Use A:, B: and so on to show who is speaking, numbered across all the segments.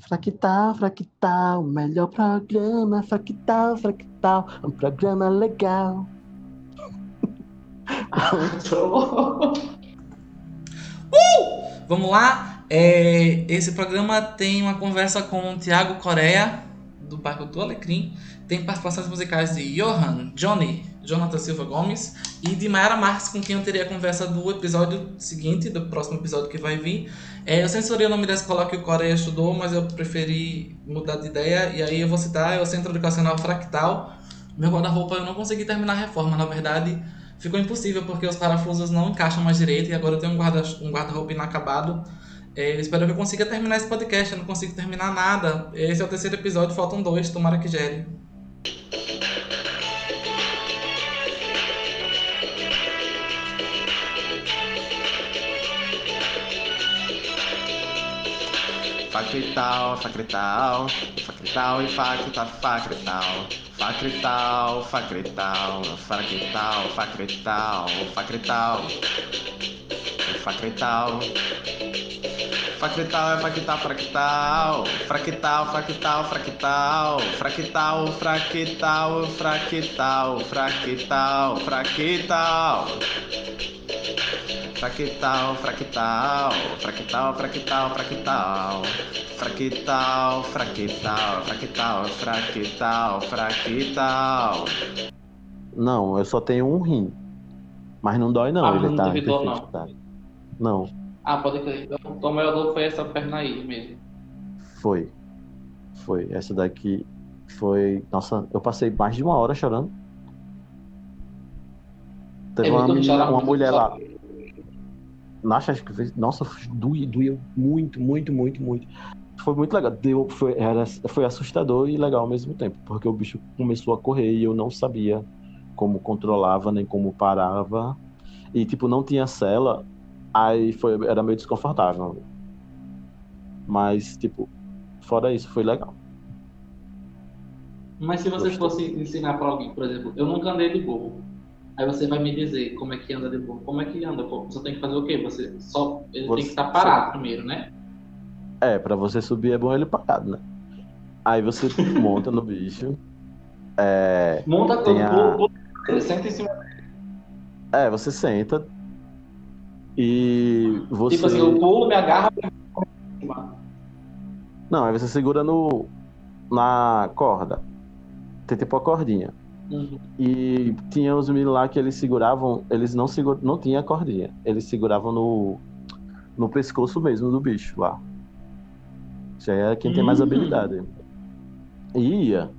A: Fractal, Fractal, melhor programa, Fractal, Fractal, um programa legal.
B: uh! Vamos lá. É, esse programa tem uma conversa com o Tiago Coreia, do Barco do Alecrim. Tem participações musicais de Johan, Johnny, Jonathan Silva Gomes e de Mayara Marques, com quem eu teria a conversa do episódio seguinte, do próximo episódio que vai vir. É, eu censurei o nome da escola que o Coreia estudou, mas eu preferi mudar de ideia, e aí eu vou citar é o Centro Educacional Fractal. Meu guarda-roupa eu não consegui terminar a reforma, na verdade ficou impossível porque os parafusos não encaixam mais direito e agora eu tenho um guarda-roupa um guarda inacabado. É, espero que eu consiga terminar esse podcast, eu não consigo terminar nada. Esse é o terceiro episódio, faltam dois, tomara que gere.
A: Facrital, facrital, facrital e facrital, facrital. Facrital, facrital, facrital, facrital, facrital. Facrital. Facrital é fractal, fractal. Fractal, fractal, fractal. Fractal, fractal, fractal, fractal, fractal. Fractal, fractal, fractal, fractal, fractal. Fractal, fractal, fractal, fractal, fractal. Não, eu só tenho um rim. Mas não dói não, ah, ele não tá perfeito. Não. Tá. não.
B: Ah, pode crer. Então, o maior dor foi essa perna aí mesmo.
A: Foi. Foi. Essa daqui foi. Nossa, eu passei mais de uma hora chorando. Teve é, uma, menina, uma mulher lá. Que fez. Nossa, doía muito, muito, muito, muito. Foi muito legal. Deu, foi, era, foi assustador e legal ao mesmo tempo, porque o bicho começou a correr e eu não sabia como controlava, nem como parava. E, tipo, não tinha cela, aí foi, era meio desconfortável. Mas, tipo, fora isso, foi legal.
B: Mas se você Gostei. fosse ensinar para alguém, por exemplo, eu nunca andei de burro. Aí você vai me dizer como é que anda de burro. Como é que anda? Você tem que fazer o quê? Você só ele você, tem que estar parado primeiro, né?
A: É, para você subir é bom ele parado, né? Aí você monta no bicho. É,
B: monta tem a... ele senta em cima dele.
A: É, você senta e você.
B: Tipo assim, eu pulo, me agarro.
A: Não, aí você segura no na corda. Tem tipo a cordinha. Uhum. E tinha os meninos lá que eles seguravam, eles não segura, não tinha cordinha, eles seguravam no, no pescoço mesmo do bicho lá. Já é quem tem mais uhum. habilidade. E ia.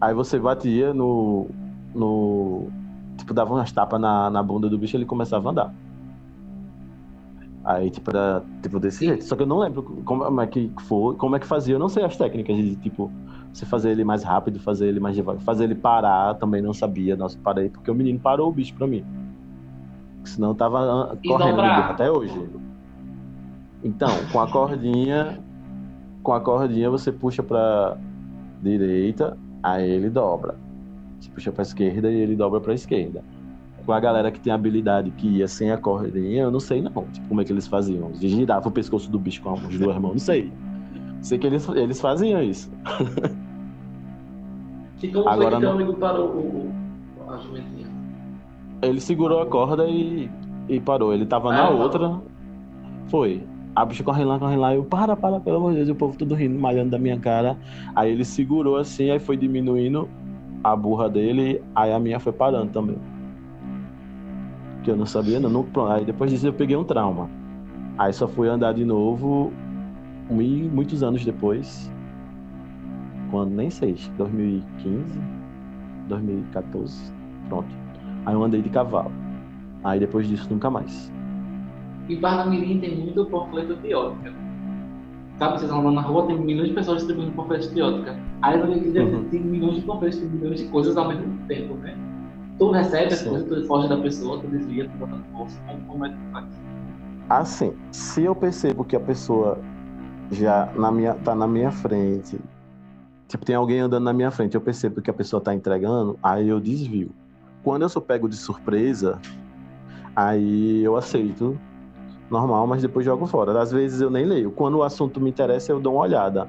A: Aí você batia no. no tipo, dava umas tapas na, na bunda do bicho e ele começava a andar. Aí, tipo, era tipo desse jeito. Só que eu não lembro como é que foi, como é que fazia. Eu não sei as técnicas de, tipo, você fazer ele mais rápido, fazer ele mais devagar. Fazer ele parar, também não sabia. Nossa, parei, porque o menino parou o bicho pra mim. Senão eu tava ah, correndo até hoje. Então, com a cordinha, com a cordinha você puxa pra direita, aí ele dobra. Você puxa pra esquerda e ele dobra pra esquerda. Com a galera que tem habilidade que ia sem a cordinha, eu não sei não. Tipo, como é que eles faziam. Eles giravam o pescoço do bicho com as duas mãos, não sei. Sei que eles, eles faziam isso.
B: E como Agora, foi que teu amigo parou o, a jumentinha?
A: Ele segurou a corda e, e parou. Ele tava ah, na outra. Foi. A bicha corre lá, corre lá. Eu, para, para, pelo amor de Deus. O povo tudo rindo, malhando da minha cara. Aí ele segurou assim, aí foi diminuindo a burra dele. Aí a minha foi parando também. Que eu não sabia, não. não aí depois disso eu peguei um trauma. Aí só fui andar de novo muitos anos depois quando, nem sei, 2015, 2014, pronto. Aí eu andei de cavalo. Aí depois disso nunca mais.
B: E Parnamirim tem muito panfleto de ótica. Sabe, vocês lá na rua, tem milhões de pessoas distribuindo panfletos de ótica. Aí eu uhum. tem milhões de panfletos, tem milhões de coisas ao mesmo tempo, né? Tu recebe as coisas, tu foge da pessoa, tu desvia, tu bota no bolso. Como é que tu faz?
A: Assim, se eu percebo que a pessoa já na minha, tá na minha frente Tipo, tem alguém andando na minha frente, eu percebo que a pessoa tá entregando, aí eu desvio. Quando eu sou pego de surpresa, aí eu aceito, normal, mas depois jogo fora. Às vezes eu nem leio. Quando o assunto me interessa, eu dou uma olhada.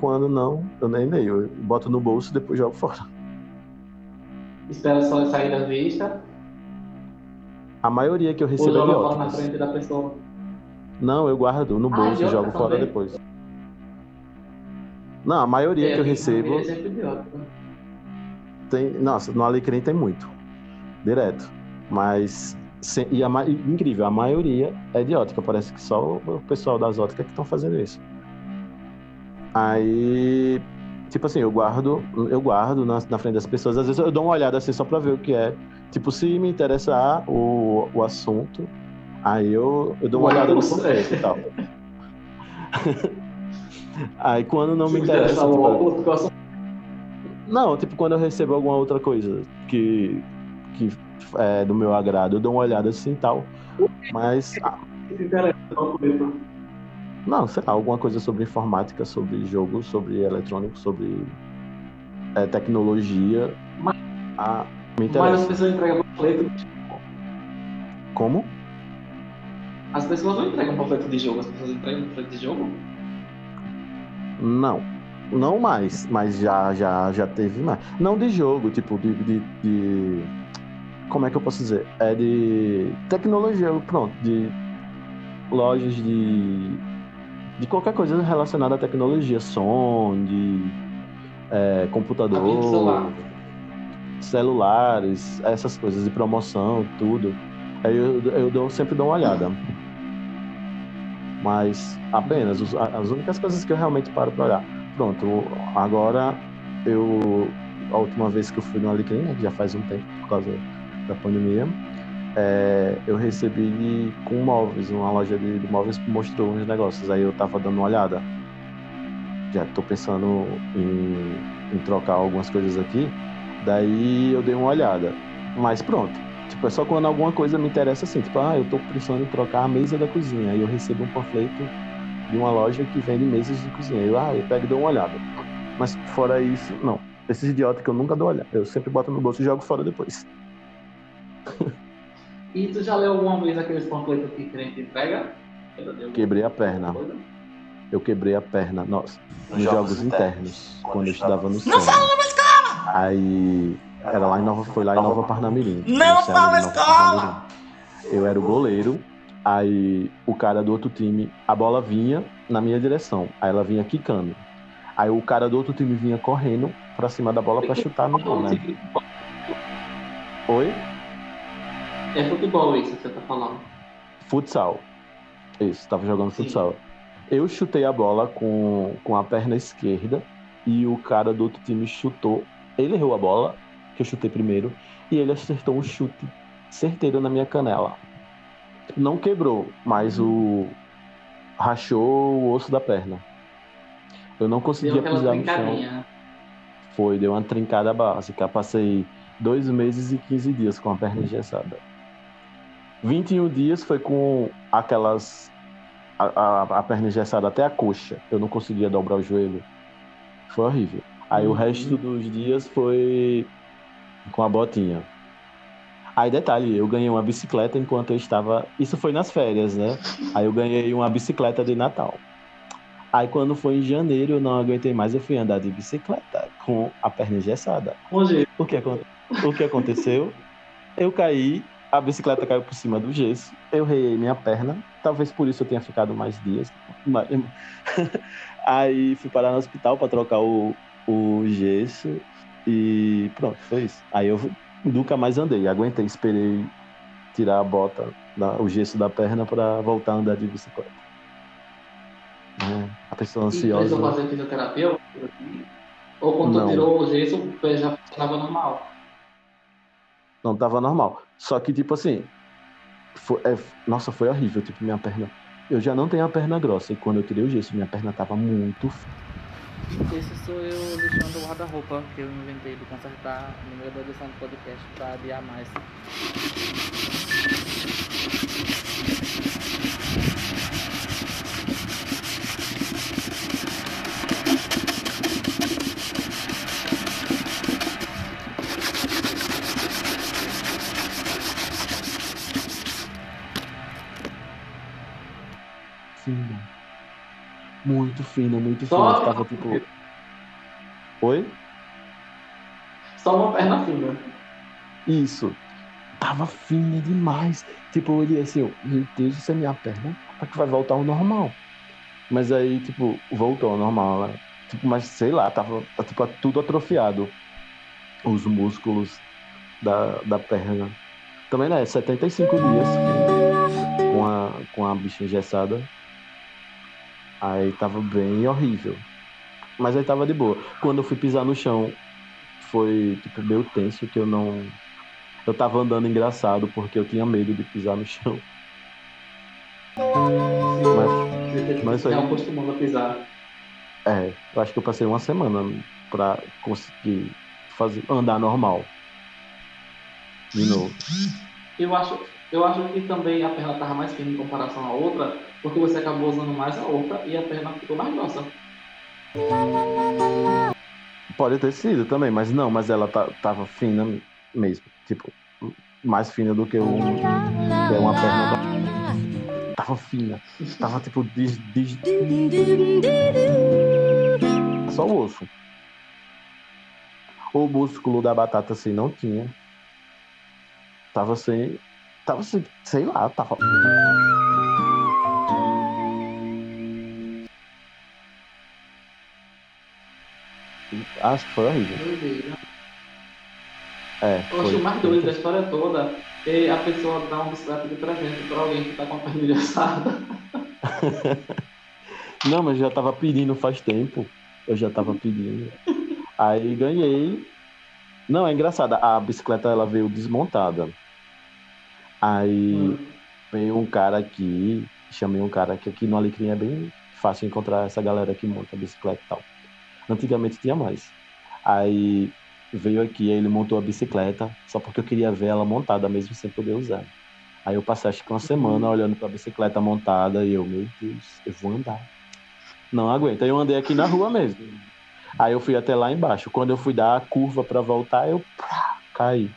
A: quando não, eu nem leio. Eu boto no bolso e depois jogo fora.
B: Espera só sair da vista.
A: A maioria que eu
B: Ou
A: recebo é
B: joga
A: de
B: fora na frente da pessoa.
A: Não, eu guardo no
B: Ah,
A: bolso e
B: idiota
A: jogo fora
B: também?
A: depois. Não, a maioria
B: É,
A: que eu recebo
B: é idiota.
A: tem. Nossa, no Alecrim tem muito. Direto. Mas. se- e a, e incrível, a maioria é de ótica. Parece que só o pessoal das óticas que estão fazendo isso. Aí. Tipo assim, eu guardo, eu guardo na, na frente das pessoas. Às vezes eu dou uma olhada assim só pra ver o que é. Tipo, se me interessar o, o assunto, aí eu, eu dou uma olhada no e tal. aí quando não me
B: Se
A: interessa.
B: interessar o
A: tipo, não, tipo, quando eu recebo alguma outra coisa que, que é do meu agrado, eu dou uma olhada assim e tal. Mas, ah,
B: se interessa.
A: Não, sei lá, alguma coisa sobre informática, sobre jogo, sobre eletrônico, sobre é, tecnologia.
B: Mas-
A: ah, me
B: Mas as
A: interessa.
B: pessoas entregam panfleto.
A: Como?
B: As pessoas não entregam panfleto de jogo, as pessoas entregam panfleto de jogo.
A: Não. Não mais, mas já, já, já teve mais. Não de jogo, tipo, de, de, de- Como é que eu posso dizer? É de tecnologia, pronto, de lojas de. De qualquer coisa relacionada à tecnologia, som, de é, computador,
B: celular.
A: celulares, essas coisas de promoção, tudo. Aí eu, eu dou, sempre dou uma olhada. Mas apenas os- as únicas coisas que eu realmente paro pra olhar. Pronto, agora eu. A última vez que eu fui no Alecrim, né, já faz um tempo por causa da pandemia, é, eu recebi com móveis, uma loja de, de móveis mostrou uns negócios. Aí eu tava dando uma olhada. Já tô pensando em, em trocar algumas coisas aqui. Daí eu dei uma olhada. Mas pronto. Tipo, é só quando alguma coisa me interessa assim. Tipo, ah, eu tô precisando em trocar a mesa da cozinha. Aí eu recebo um panfleto de uma loja que vende mesas de cozinha. Eu, ah, eu pego e dou uma olhada. Mas fora isso, não. Esses idiotas que eu nunca dou olhada. Eu sempre boto no bolso e jogo fora depois.
B: E tu já leu alguma vez aqueles panfletos que crente entrega?
A: Quebrei a perna. Eu quebrei a perna, nossa, nos jogos, internos, quando eu estudava no
C: Não fala numa escola!
A: Aí era lá em Nova, foi lá em Nova Parnamirim.
C: Não fala escola!
A: Eu era o goleiro, aí o cara do outro time, a bola vinha na minha direção, aí ela vinha quicando. Aí o cara do outro time vinha correndo pra cima da bola pra chutar no gol, né? Oi?
B: É futebol isso que você tá falando.
A: Futsal. Isso, tava jogando
B: Sim.
A: futsal. Eu chutei a bola com, com a perna esquerda e o cara do outro time chutou. Ele errou a bola, que eu chutei primeiro, e ele acertou um chute certeiro na minha canela. Não quebrou, mas o rachou o osso da perna. Eu não conseguia pisar no chão.
B: brincadinha.
A: Foi, deu uma trincada básica. Passei dois meses e 15 dias com a perna engessada. 21 dias foi com aquelas. A, a, a perna engessada até a coxa. Eu não conseguia dobrar o joelho. Foi horrível. Aí o
B: Uhum.
A: resto dos dias foi com a botinha. Aí detalhe, eu ganhei uma bicicleta enquanto eu estava. Isso foi nas férias, né? Aí eu ganhei uma bicicleta de Natal. Aí quando foi em janeiro, eu não aguentei mais, eu fui andar de bicicleta com a perna engessada.
B: Hoje,
A: O que, o que aconteceu? Eu caí, a bicicleta caiu por cima do gesso, eu reiei minha perna, talvez por isso eu tenha ficado mais dias. Mas- Aí fui parar no hospital para trocar o, o gesso e pronto, foi isso. Aí eu nunca mais andei, aguentei, esperei tirar a bota, o gesso da perna para voltar a andar de bicicleta. É, a pessoa
B: e
A: ansiosa.
B: precisou fazer fisioterapia? Ou quando
A: Não.
B: tirou o gesso, o pé já funcionava normal?
A: Não tava normal. Só que, tipo assim. foi- é, nossa, foi horrível. Tipo, minha perna. Eu já não tenho a perna grossa. E quando eu tirei o gesso, minha perna tava muito.
D: Esse sou eu lixando o guarda-roupa que eu inventei de consertar no meio da edição do podcast pra adiar mais.
A: Muito fina muito
B: Só.
A: Tava tipo. Oi?
B: Só uma perna fina.
A: Isso. Tava fina demais. Tipo, ele assim, meu Deus, isso é minha perna. Como é que vai voltar ao normal? Mas aí, tipo, voltou ao normal, né? Tipo, mas sei lá, tava tá, tipo, tudo atrofiado. Os músculos da, da perna. Também, né? 75 dias com a, com a bicha engessada. Aí tava bem horrível. Mas aí tava de boa. Quando eu fui pisar no chão, foi tipo meio tenso que eu não. Eu tava andando engraçado porque eu tinha medo de pisar no chão. Mas, Mas isso aí-
B: Não acostumando a pisar.
A: é, eu acho que eu passei uma semana pra conseguir fazer, andar normal. De novo.
B: Eu acho, eu acho que também a perna tava mais fina em comparação à outra, porque você acabou usando mais a outra e a perna ficou mais grossa.
A: Pode ter sido também, mas não, mas ela tá, tava fina mesmo. Tipo, mais fina do que, um, uma perna. da- Tava fina. Tava tipo. Des, des... Só o osso. O músculo da batata assim não tinha. Tava sem. Tava sem. Sei lá, tava. Acho que foi horrível. É.
B: Eu acho o mais doido da história toda é a pessoa dar uma bicicleta de presente pra alguém que tá com a perna engessada.
A: Não, mas já tava pedindo faz tempo. Eu já tava pedindo. Aí ganhei. Não, é engraçado. A bicicleta ela veio desmontada. Aí
B: Hum.
A: veio um cara aqui. Chamei um cara que aqui no Alecrim é bem fácil encontrar essa galera que monta bicicleta e tal. Antigamente tinha mais. Aí veio aqui, aí ele montou a bicicleta, só porque eu queria ver ela montada mesmo sem poder usar. Aí eu passei acho que uma semana olhando pra bicicleta montada e eu, meu Deus, eu vou andar. Não aguento. Aí eu andei aqui na rua mesmo. Aí eu fui até lá embaixo. Quando eu fui dar a curva pra voltar, eu pá, caí.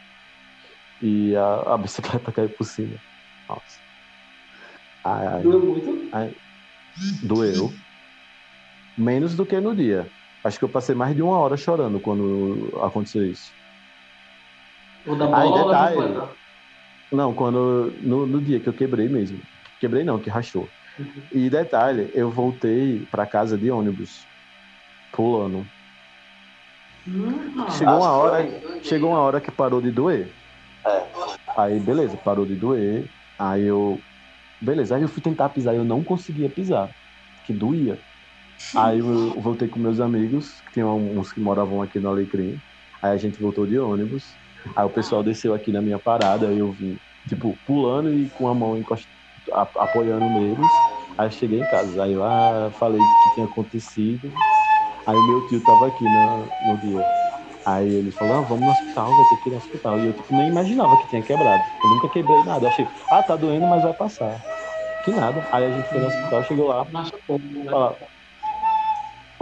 A: E a, a bicicleta caiu por cima. Nossa. Ai, ai,
B: Doeu muito.
A: doeu. Menos do que no dia. Acho que eu passei mais de uma hora chorando quando aconteceu isso.
B: O da
A: Aí,
B: bola ou da
A: detalhe. Não, quando. No, no dia que eu quebrei mesmo. Quebrei não, que rachou. E detalhe, eu voltei pra casa de ônibus. Pulando.
B: Hum,
A: Chegou uma hora, chegou uma hora que parou de doer. Aí, beleza, parou de doer. Aí eu. Beleza, aí eu fui tentar pisar e eu não conseguia pisar. Que doía. Aí eu voltei com meus amigos, que tinham uns que moravam aqui no Alecrim. Aí a gente voltou de ônibus. Aí o pessoal desceu aqui na minha parada, aí eu vim, tipo, pulando e com a mão encost... apoiando neles. Aí eu cheguei em casa. Aí eu ah, falei o que tinha acontecido. Aí o meu tio tava aqui no, no dia. Aí ele falou, ah, vamos no hospital, vai ter que ir no hospital. E eu tipo, nem imaginava que tinha quebrado. Eu nunca quebrei nada. Eu achei, ah, tá doendo, mas vai passar. Que nada. Aí a gente foi no hospital, chegou lá? Fala.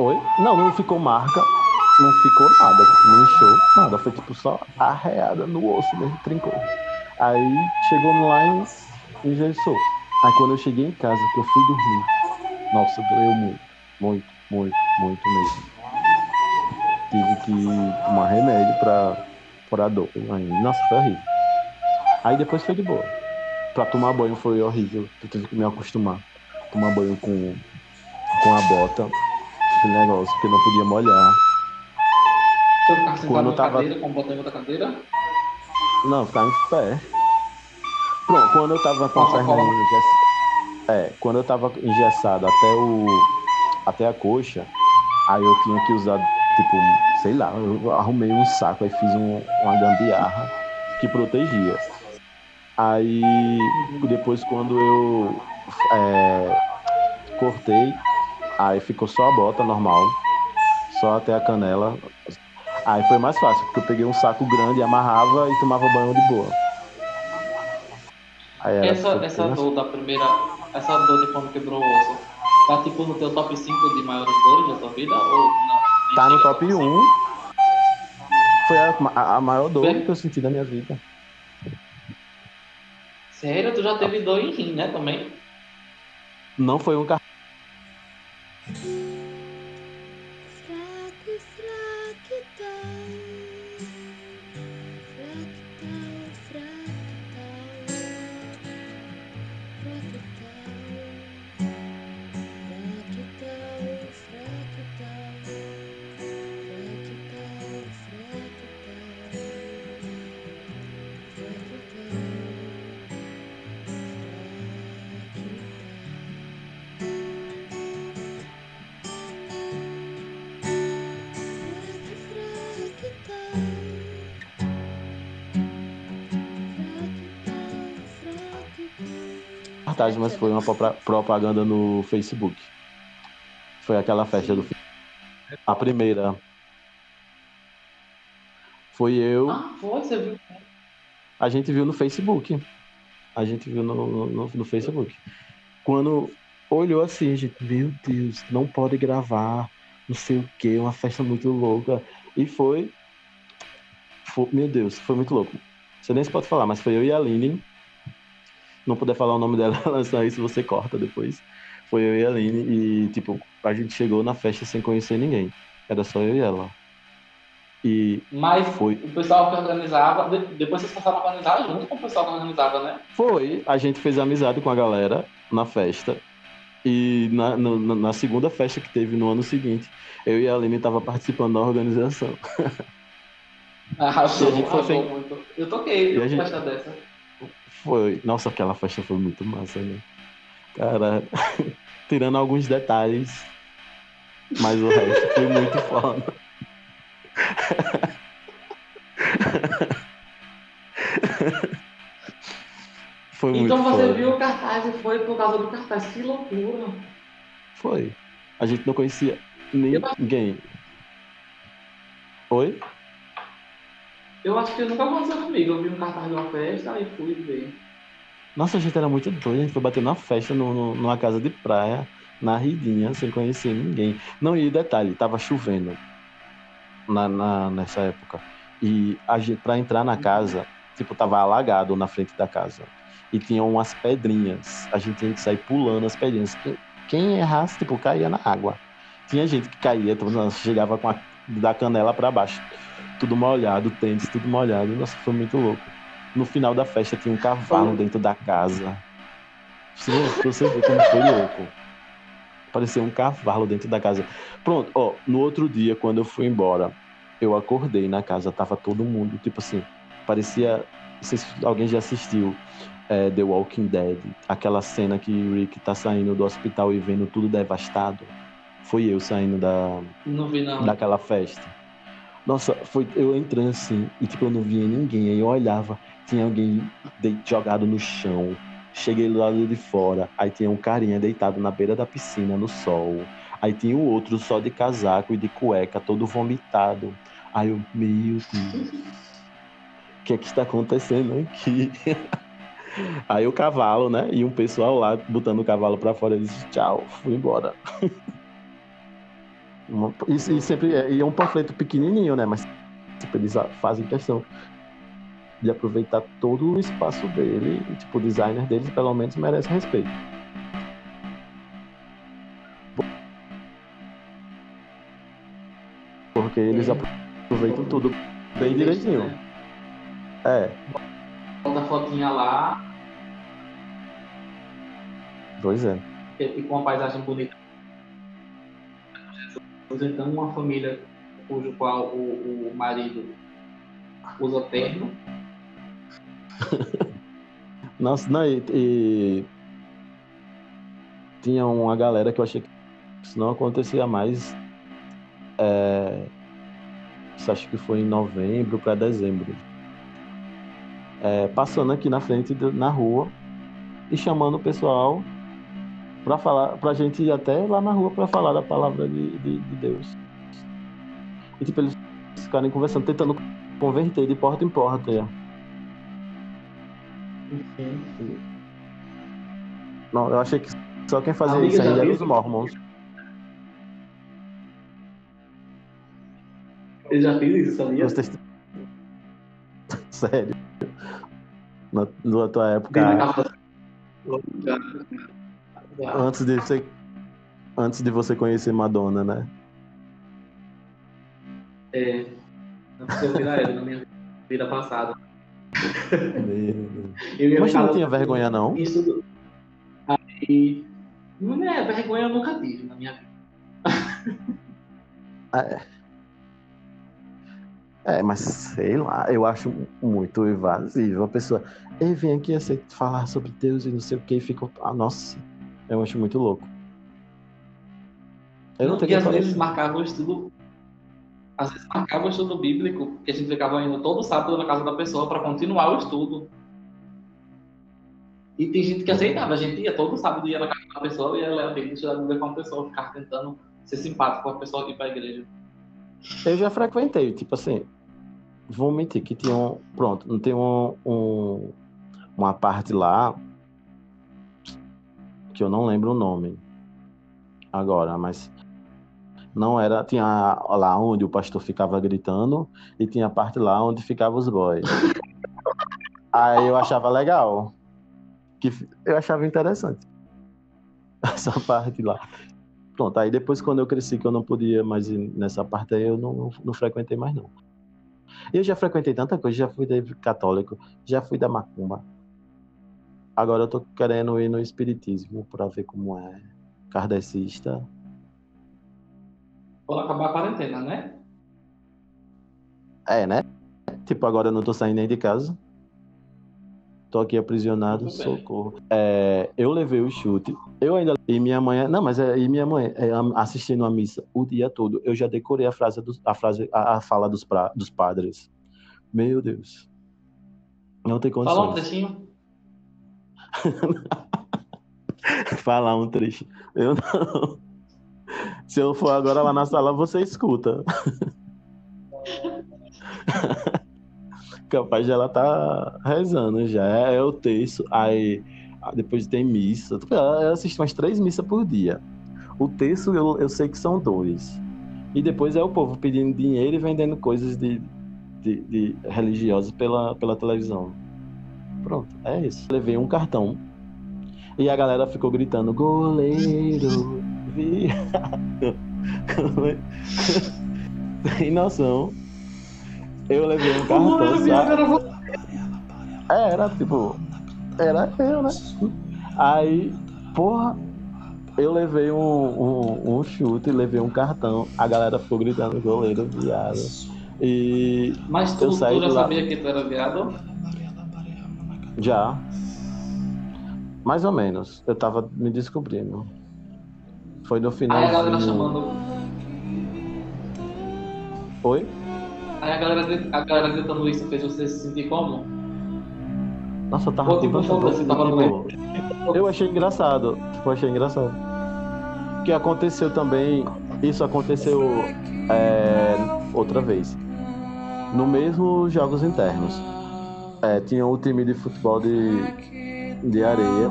A: Oi? Não, não ficou marca, não ficou nada, não inchou, nada. Foi tipo só arreada no osso mesmo, trincou. Aí chegou lá e engessou. Aí quando eu cheguei em casa, que eu fui dormir, nossa, doeu muito, muito, muito, muito mesmo. Tive que tomar remédio pra, pra dor. Aí, nossa, foi horrível. Aí depois foi de boa. Pra tomar banho foi horrível, eu tive que me acostumar. Tomar banho com, com a bota, aquele negócio, porque não podia molhar.
B: Se eu sentado
A: Quando
B: na
A: tava-
B: cadeira, com botão outra cadeira,
A: Não, ficar em pé. Pronto, quando eu tava com a perna engessada. É, quando eu tava engessado até o. até a coxa, aí eu tinha que usar, tipo, sei lá, eu arrumei um saco, aí fiz um- uma gambiarra que protegia. Aí depois quando eu é, cortei, aí ficou só a bota normal, só até a canela. Aí foi mais fácil, porque eu peguei um saco grande, amarrava e tomava banho de boa.
B: Essa,
A: foi-
B: essa
A: foi-
B: dor da primeira, essa dor de quando quebrou o osso, tá tipo no teu top 5 de maiores dores da tua vida? Ou não?
A: Tá no top
B: a ser?
A: 1. Foi a, a- a maior dor
B: Bem-
A: que eu senti na minha vida.
B: Sério? Tu já teve dor em rim, né, também?
A: Não foi um reportagem, mas foi uma propaganda no Facebook. Foi aquela festa do. A primeira. Foi eu.
B: Ah, foi, você viu?
A: A gente viu no Facebook. A gente viu no, no, no Facebook. Quando olhou assim, gente, meu Deus, não pode gravar, não sei o que, uma festa muito louca. E foi, foi- Meu Deus, foi muito louco. Você nem se pode falar, mas foi eu e a Aline. Não puder falar o nome dela a isso, você corta depois. Foi eu e a Aline e, tipo, a gente chegou na festa sem conhecer ninguém. Era só eu e ela. E
B: Mas
A: Foi.
B: o pessoal que organizava, de- depois vocês passaram a organizar junto com o pessoal que organizava, né?
A: Foi, a gente fez amizade com a galera na festa. E na, na, na segunda festa que teve no ano seguinte, eu e a Aline tava participando da organização.
B: Ah,
A: a gente foi.
B: Eu toquei
A: E a gente-
B: festa dessa.
A: Foi. Nossa, aquela festa foi muito massa, né? Cara, tirando alguns detalhes, mas o resto foi muito foda. Foi muito
B: Então você
A: foda.
B: viu o cartaz e foi por causa do cartaz. Que loucura.
A: Foi. A gente não conhecia ninguém. Oi?
B: Eu acho que nunca aconteceu comigo. Eu vi um cartaz de uma festa e fui ver.
A: Nossa, a gente era muito doido. A gente foi bater na festa no, no- numa casa de praia, na Ridinha, sem conhecer ninguém. Não, e detalhe, tava chovendo na, na- nessa época. E a gente, pra entrar na casa, tipo, tava alagado na frente da casa. E tinha umas pedrinhas. A gente tinha que sair pulando as pedrinhas. Quem, quem errasse, tipo, caía na água. Tinha gente que caía, tipo, chegava com a, da canela pra baixo. Tudo molhado, tênis, tudo molhado. Nossa, foi muito louco. No final da festa tinha um cavalo dentro da casa. Você ver como foi louco. Parecia um cavalo dentro da casa. Pronto, ó, no outro dia, quando eu fui embora, eu acordei na casa, tava todo mundo, tipo assim, parecia. Não sei se alguém já assistiu é, The Walking Dead, aquela cena que o Rick tá saindo do hospital e vendo tudo devastado. Foi eu saindo da,
B: Não vi, não.
A: daquela festa. Nossa, foi eu entrando assim, e tipo, eu não via ninguém. Aí eu olhava, tinha alguém de- jogado no chão. Cheguei do lado de fora, aí tinha um carinha deitado na beira da piscina, no sol. Aí tinha o outro só de casaco e de cueca, todo vomitado. Aí eu, meu Deus, o que é que está acontecendo aqui? Aí o cavalo, né? E um pessoal lá botando o cavalo pra fora, eu disse, tchau, fui embora. Uma- E, e sempre é, e é um panfleto pequenininho, né? Mas tipo, eles fazem questão de aproveitar todo o espaço dele. E, tipo, o designer deles, pelo menos, merece respeito. Porque eles
B: É.
A: aproveitam tudo bem direitinho. É,
B: Bota a fotinha lá
A: pois é.
B: e com uma paisagem bonita. Então, uma família cujo qual o, o marido usa terno.
A: Nossa, não, e, e tinha uma galera que eu achei que isso não acontecia mais. É, isso acho que foi em novembro para dezembro. É, passando aqui na frente, na rua, e chamando o pessoal para falar, pra gente ir até lá na rua para falar da palavra de, de, de Deus. E tipo, eles ficarem conversando, tentando converter de porta em porta. é. Não, eu achei que só quem fazia
B: Amiga,
A: isso aí eram os Mormons.
B: Eu já fiz isso, sabia?
A: Os testi- Sério. Na, na tua época, antes de você antes de você conhecer Madonna, né?
B: É. Não precisa virar ele na minha vida passada. Eu
A: Mas não tinha vergonha, não?
B: Isso. Aí. Não é, vergonha eu nunca tive na minha vida.
A: É, mas sei lá, eu acho muito invasivo. A pessoa, ei, vem aqui falar sobre Deus e não sei o que, e fica. Ah, nossa, eu acho muito louco. Eu não,
B: e
A: tenho
B: às vezes marcava o estudo. Às vezes marcava o estudo bíblico, que a gente ficava indo todo sábado na casa da pessoa para continuar o estudo. E tem gente que aceitava, a gente ia todo sábado ia na casa da pessoa e ia ler a Bíblia, estudar a Bíblia com a pessoa, ficar tentando ser simpático com a pessoa aqui para a igreja.
A: Eu já frequentei, tipo assim, vou mentir que tinha um. Pronto, não tem um, um- uma parte lá que eu não lembro o nome agora, mas não era. Tinha lá onde o pastor ficava gritando e tinha a parte lá onde ficavam os boys. Aí eu achava legal. Que eu achava interessante. Essa parte lá. Pronto, aí depois quando eu cresci que eu não podia mais ir nessa parte aí, eu não, não, não frequentei mais não. Eu já frequentei tanta coisa, já fui católico, já fui da macumba. Agora eu tô querendo ir no espiritismo para ver como é kardecista.
B: Quando acabar a quarentena, né?
A: É, né? Tipo, agora eu não tô saindo nem de casa. Tô aqui aprisionado, socorro. É, eu levei o chute. Eu ainda. E minha mãe. Não, mas é, e minha mãe é, assistindo a missa o dia todo. Eu já decorei a frase, dos, a, frase a, a fala dos, pra, dos padres. Meu Deus. Não tem
B: Fala um
A: condições.
B: trechinho.
A: Falar um trecho. Eu não. Se eu for agora lá na sala, você escuta. Capaz de ela tá rezando já. É, é o texto. Aí depois tem missa. Eu assisto umas três missas por dia. O texto eu, eu sei que são dois. E depois é o povo pedindo dinheiro e vendendo coisas de, de, de religiosas pela, pela televisão. Pronto, é isso. Levei um cartão. E a galera ficou gritando: goleiro, viado. Sem noção. Eu levei um cartão.
B: Era você.
A: É, Era tipo. Era eu, né? Aí, porra, eu levei um, um, um chute, levei um cartão. A galera ficou gritando goleiro, viado. E
B: Mas tu,
A: Eu saí
B: tu já sabia que tu era viado?
A: Já. Mais ou menos. Eu tava me descobrindo. Foi no final.
B: Aí a galera chamando.
A: Oi?
B: Aí a galera, a galera gritando isso fez você se sentir como?
A: Nossa, eu tava
B: Pô, tipo,
A: tipo,
B: foda-se, tava no
A: tipo, Eu achei engraçado. Tipo, eu achei engraçado. O que aconteceu também. Isso aconteceu é, outra vez. No mesmo Jogos Internos. É, tinha o time de futebol de, de areia.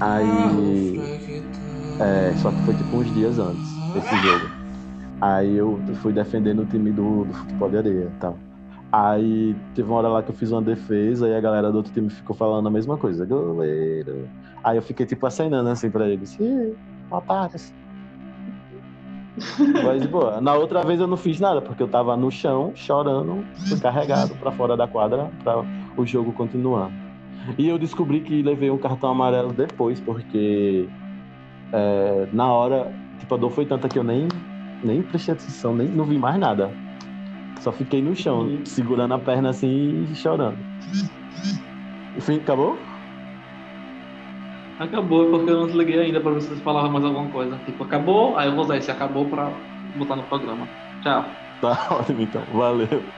A: Aí. É, só que foi tipo uns dias antes desse jogo. Aí eu fui defendendo o time do, do futebol de areia e tal. Aí teve uma hora lá que eu fiz uma defesa e a galera do outro time ficou falando a mesma coisa. Goleiro. Aí eu fiquei tipo acenando assim pra eles. Ih, otários. Mas, boa. Na outra vez eu não fiz nada, porque eu tava no chão, chorando, carregado pra fora da quadra pra o jogo continuar. E eu descobri que levei um cartão amarelo depois, porque é, na hora, tipo, a dor foi tanta que eu nem, nem prestei atenção, nem não vi mais nada. Só fiquei no chão, segurando a perna assim e chorando. Enfim, acabou?
B: Acabou, é porque eu não desliguei ainda pra ver se vocês falavam mais alguma coisa. Tipo, acabou, aí eu vou usar esse acabou pra botar no programa. Tchau.
A: Tá ótimo então, valeu.